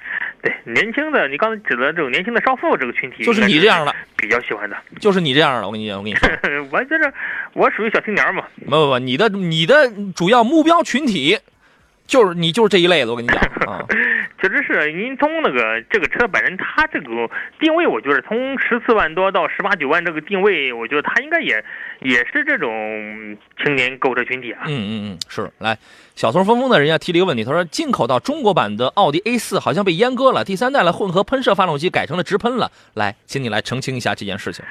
对，年轻的，你刚才指的这种年轻的少妇这个群体，就是你这样的，比较喜欢的，就是你这样的。我跟你讲，我跟你说，我觉着我属于小青年嘛，不不不，你的你的主要目标群体就是你就是这一类的。我跟你讲啊，确实是您从那个这个车本身，它这个定位，我觉得从十四万多到十八九万这个定位，我觉得它应该也也是这种青年购车群体啊。嗯嗯嗯，是。来，小松峰峰的人家提了一个问题，他说进口到中国版的奥迪 A 四好像被阉割了，第三代的混合喷射发动机改成了直喷了。来，请你来澄清一下这件事情。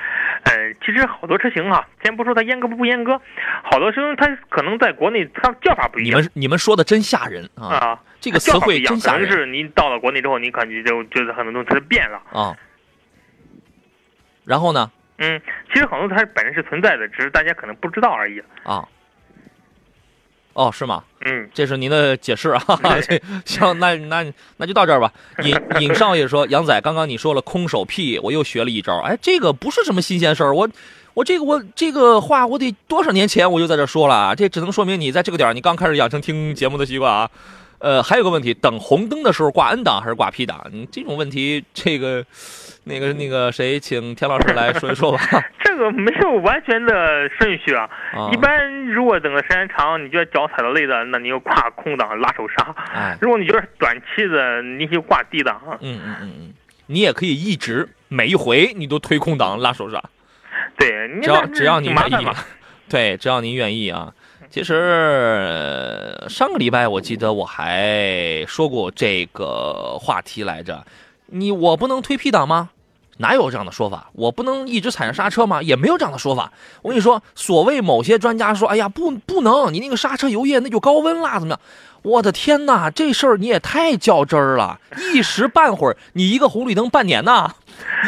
嗯，其实好多车型哈，先不说它阉割不阉割，好多车型它可能在国内它叫法不一样你们你们说的真吓人啊！啊，这个词汇真吓人可能是您到了国内之后，你感觉就觉得很多东西它就变了。啊。然后呢？嗯，其实很多它本身是存在的，只是大家可能不知道而已。啊。哦，是吗？嗯，这是您的解释啊。这行，那那那就到这儿吧。尹 尹少爷说：“杨仔，刚刚你说了空手屁，我又学了一招。哎，这个不是什么新鲜事儿，我我这个我这个话我得多少年前我就在这说了啊，这只能说明你在这个点儿你刚开始养成听节目的习惯啊。呃，还有个问题，等红灯的时候挂 N 档还是挂 P 档？你这种问题，这个那个那个谁，请田老师来说一说吧。这个没有完全的顺序啊。啊一般如果等的时间长，你觉得脚踩到累的，那你就挂空档拉手刹；哎，如果你觉得短期的，你就挂 D 档。嗯嗯嗯嗯，你也可以一直每一回你都推空档拉手刹。对，你只要只要你愿意对，只要您愿意啊。其实呃上个礼拜我记得我还说过这个话题来着，你我不能推 P 档吗？哪有这样的说法？我不能一直踩着刹车吗？也没有这样的说法。我跟你说，所谓某些专家说，哎呀，不不能，你那个刹车油液那就高温啦，怎么样？我的天哪，这事儿你也太较真儿了，一时半会儿你一个红绿灯半年呐，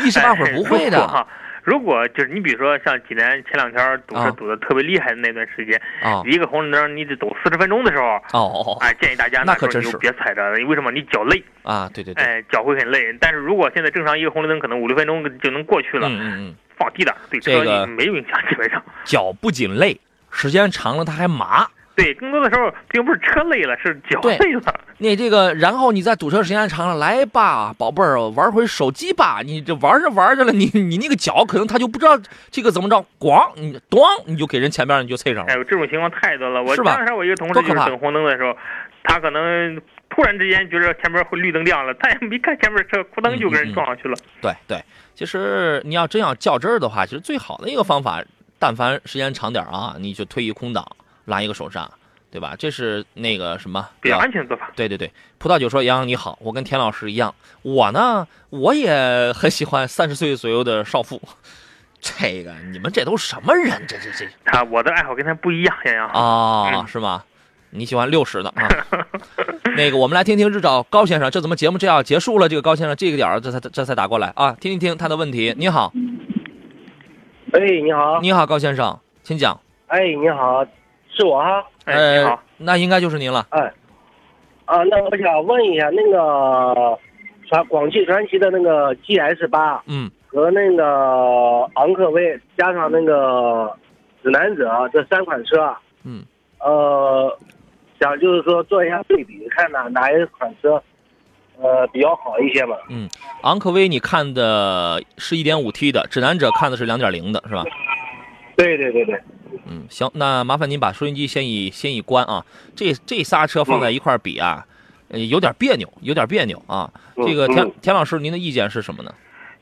一时半会儿不会的。如果就是你比如说像济南前两天堵啊车堵得特别厉害的那段时间，啊一个红绿灯你得走四十分钟的时候，哦建议大家那可候就别踩着，为什么？你脚累，啊，对对对，哎，脚会很累。但是如果现在正常一个红绿灯可能五六分钟就能过去了，嗯放低点，对这个车没有影响，基本上。脚不仅累，时间长了它还麻。对，更多的时候并不是车累了，是脚对累了。你这个，然后你在堵车时间长了，来吧，宝贝儿，玩会手机吧。你这玩着玩着了，你你那个脚可能他就不知道这个怎么着，咣，你咣，你就给人前面你就蹭上了。哎呦，这种情况太多了。我是吧前两天我一个同事就是等红灯的时候，他可能突然之间觉得前面会绿灯亮了，他也没看前面车，咕噔就跟人撞上去了。对对，其实你要真要较真儿的话，其实最好的一个方法，但凡时间长点儿啊，你就推一空挡，拉一个手刹，对吧？这是那个什么比较安全的做法。对对对，葡萄酒说：“杨洋你好，我跟田老师一样，我呢我也很喜欢三十岁左右的少妇。这个你们这都什么人？这这这他我的爱好跟他不一样，洋洋。啊，嗯是吗？你喜欢六十的啊？那个，我们来听听日照高先生，这怎么节目这要结束了？这个高先生这个点儿这才这才打过来啊，听一听他的问题。你好，哎，你好，你好，高先生，请讲。哎，你好，是我哈。哎，呃你好，，那应该就是您了。哎，啊，那我想问一下，那个传广汽传祺的那个 GS 八嗯和那个昂科威加上那个指南者这三款车，啊嗯，呃，想就是说做一下对比，看哪哪一款车，呃，比较好一些嘛。嗯，昂科威你看的是一点五 T 的，指南者看的是两点零的，是吧？对对对对，嗯，行，那麻烦您把收音机先一先一关啊。这这仨车放在一块儿比啊，呃，有点别扭，有点别扭啊。嗯这个田嗯田老师，您的意见是什么呢？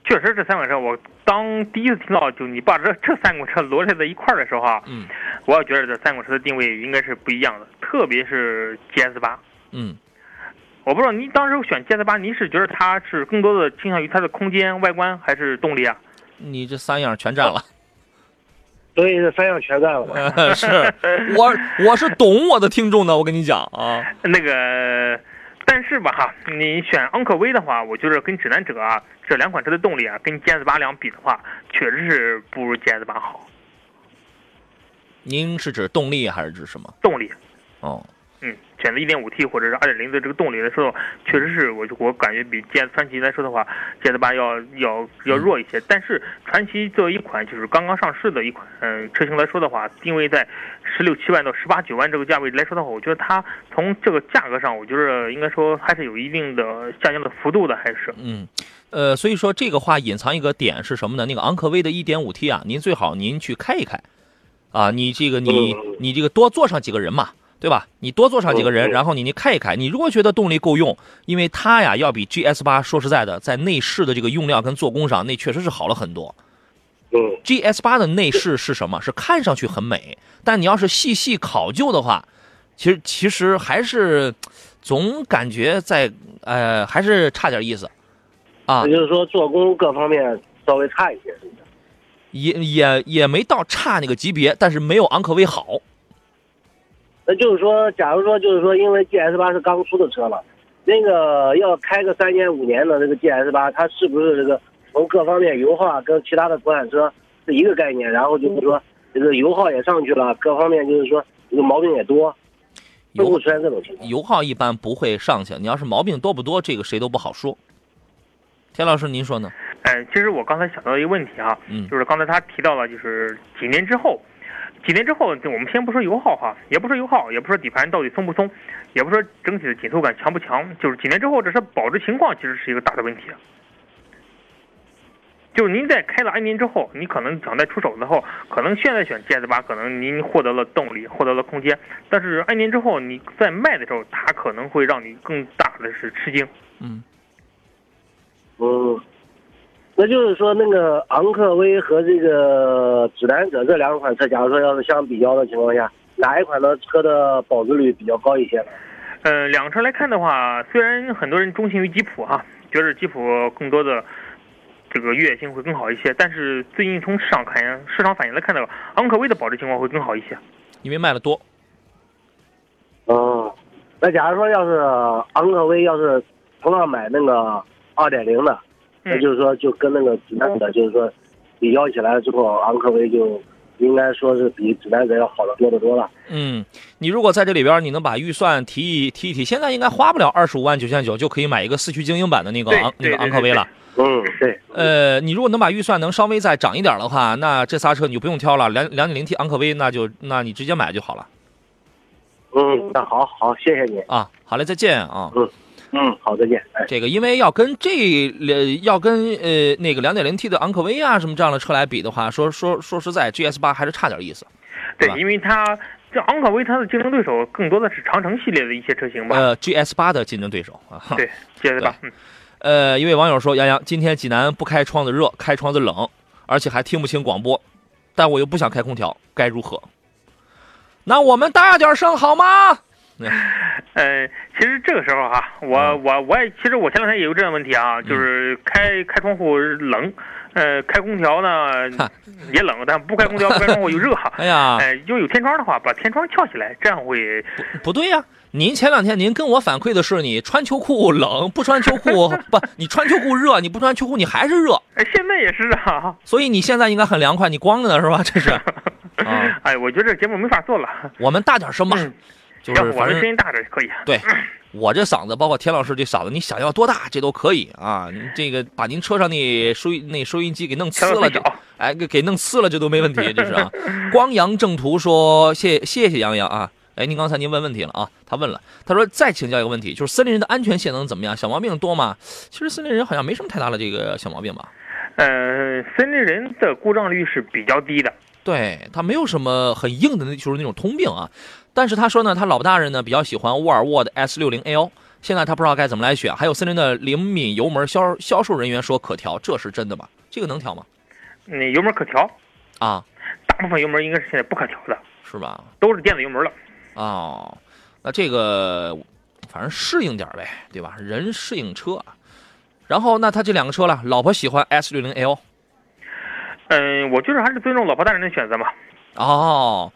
确实这三款车，我当第一次听到就你把这这三款车罗列在一块儿的时候啊，嗯我也觉得这三款车的定位应该是不一样的，特别是 GS 八。嗯我不知道您当时选 GS 八，您是觉得它是更多的倾向于它的空间、外观还是动力啊？你这三样全占了。所以这三样全干了嘛。呃 是我我是懂我的听众的，我跟你讲啊。那个，但是吧哈，你选昂科威的话，我觉得跟指南者啊这两款车的动力啊，跟 GS 八两比的话，确实是不如 GS 八好。您是指动力还是指什么？动力，哦，嗯，选择 1.5T 或者是2.0的这个动力来说，确实是我我感觉比 GS 传奇来说的话，GS 八要要要弱一些。但是传奇作为一款就是刚刚上市的一款嗯车型来说的话，定位在十六七万到十八九万这个价位来说的话，我觉得它从这个价格上，我觉得应该说还是有一定的下降的幅度的，还是。嗯，呃，所以说这个话隐藏一个点是什么呢？那个昂科威的 1.5T 啊，您最好您去开一开，啊，你这个你嗯你这个多坐上几个人嘛，对吧？你多坐上几个人，然后你你开一开，你如果觉得动力够用，因为它呀要比 GS 八说实在的，在内饰的这个用料跟做工上，那确实是好了很多。嗯 GS 八的内饰是什么？是看上去很美，但你要是细细考究的话，其实其实还是总感觉在呃还是差点意思啊也，就是说做工各方面稍微差一些？也也也没到差那个级别，但是没有昂科威好。那就是说，假如说就是说，因为 GS 八是刚出的车嘛，那个要开个三年五年的这个 GS 八，它是不是这个从各方面油耗啊跟其他的国产车是一个概念？然后就是说，这个油耗也上去了，各方面就是说这个毛病也多，油会出现这种情况？油耗一般不会上去，你要是毛病多不多，这个谁都不好说。田老师，您说呢？哎，其实我刚才想到一个问题哈，嗯就是刚才他提到了，就是几年之后，几年之后，我们先不说油耗哈，也不说油耗，也不说底盘到底松不松，也不说整体的紧凑感强不强，就是几年之后，这车保值情况其实是一个大的问题。就是您在开了 N 年之后，你可能想再出手的后，可能现在选 GS 八，可能您获得了动力，获得了空间，但是 N 年之后你在卖的时候，它可能会让你更大的是吃惊。嗯，嗯，那就是说，那个昂科威和这个指南者这两款车，假如说要是相比较的情况下，哪一款的车的保值率比较高一些呢？呃，两个车来看的话，虽然很多人钟情于吉普哈，觉得吉普更多的这个越野性会更好一些，但是最近从市场看市场反应来看的话，昂科威的保值情况会更好一些。因为卖的多。哦，那假如说要是昂科威要是同样买那个二点零的，那嗯，就是说就跟那个指南者就是说比较起来之后，昂科威就应该说是比指南者要好的多得多了。嗯，你如果在这里边，你能把预算提一提一提，现在应该花不了二十五万九千九就可以买一个四驱精英版的那个昂那个昂科威了。嗯，对，呃，你如果能把预算能稍微再涨一点的话，那这仨车你就不用挑了，两两点零 T 昂科威，那就那你直接买就好了嗯，那好好，谢谢你。啊。好嘞，再见啊。嗯，好，再见。哎，这个因为要跟这呃要跟呃那个两点零 T 的昂科威啊什么这样的车来比的话，说说说实在，GS 八还是差点意思。对，因为它这昂科威它的竞争对手更多的是长城系列的一些车型吧。呃，GS 八的竞争对手啊。对，GS 八，嗯，呃，一位网友说：“杨洋，今天济南不开窗子热，开窗子冷，而且还听不清广播，但我又不想开空调，该如何？那我们大点声好吗？呃，其实这个时候哈、我嗯我我也其实我前两天也有这样的问题啊，就是开开窗户冷，呃，开空调呢也冷，但不开空调不开窗户又热。哎呀，哎，就有天窗的话，把天窗翘起来，这样会不对呀、您前两天您跟我反馈的是你穿秋裤冷，不穿秋裤 不，你穿秋裤热，你不穿秋裤你还是热，哎，现在也是啊。所以你现在应该很凉快，你光着呢是吧？这是啊，哎，我觉得这节目没法做了。我们大点声吧，嗯就是我反正们声音大点可以。对，我这嗓子，包括田老师这嗓子，你想要多大这都可以啊。这个把您车上那收音那收音机给弄呲了，这调到最小。哎给给弄呲了这都没问题，这是啊。光阳正途说谢谢谢杨洋啊。哎，您刚才您问问题了啊？他问了，他说再请教一个问题，就是森林人的安全性能怎么样？小毛病多吗？其实森林人好像没什么太大的这个小毛病吧？呃，森林人的故障率是比较低的。对他没有什么很硬的那，就是那种通病啊。但是他说呢，他老婆大人呢比较喜欢沃尔沃的 S 六零 L，现在他不知道该怎么来选。还有森林的灵敏油门销销售人员说可调，这是真的吗？这个能调吗？嗯，油门可调，啊，大部分油门应该是现在不可调的，是吧？都是电子油门了。哦，那这个反正适应点呗，对吧？人适应车啊。然后那他这两个车了，老婆喜欢 S 六零 L，嗯，我觉得还是尊重老婆大人的选择嘛。哦，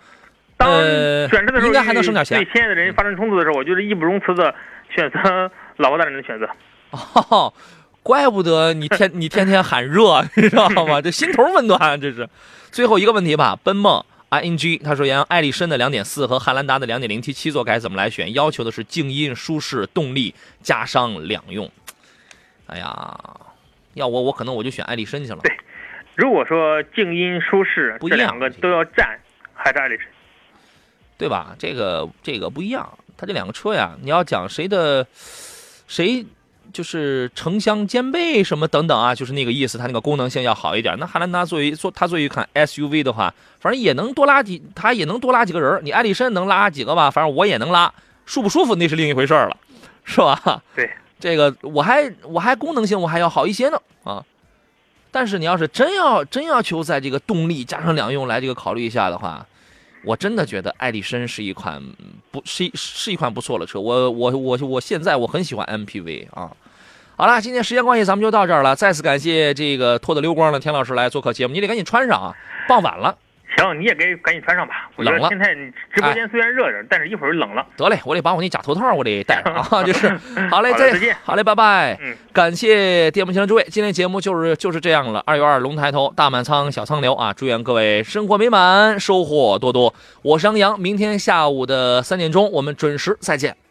当呃选择的时候，应该还能省点钱对亲爱的人发生冲突的时候，我就是义不容辞的选择老婆大人的选择。哦，怪不得你天你天天喊热，你知道吗？这心头温暖，这是。最后一个问题吧，奔梦 ing 他说，杨艾力绅的2.4和汉兰达的 2.0T 七座该怎么来选？要求的是静音、舒适、动力加上两用。哎呀，要我我可能我就选艾力绅去了。对如果说静音、舒适不一样这两个都要占，还是爱丽绅。对吧？这个这个不一样，它这两个车呀，你要讲谁的谁就是城乡兼备什么等等啊，就是那个意思，它那个功能性要好一点。那汉兰达作为做它作为一款 SUV 的话，反正也能多拉几，它也能多拉几个人。你爱丽绅能拉几个吧？反正我也能拉，舒不舒服那是另一回事儿了，是吧？对，这个我还我还功能性我还要好一些呢啊。但是你要是真要真要求在这个动力加上两用来这个考虑一下的话，我真的觉得艾力绅是一款不是是一款不错的车。我我我我现在我很喜欢 MPV 啊。好了，今天时间关系，咱们就到这儿了。再次感谢这个脱得溜光的田老师来做客节目，你得赶紧穿上啊，傍晚了。行，你也给赶紧穿上吧。我觉冷了现在你直播间虽然热着，但是一会儿冷了。得嘞，我得把我那假头套我得戴上啊，就是 好嘞，再见好嘞，拜拜。嗯，感谢电幕前的诸位，今天节目就是就是这样了。二月二龙抬头，大满仓，小仓流啊！祝愿各位生活美满，收获多多。我是杨洋，明天下午的三点钟，我们准时再见。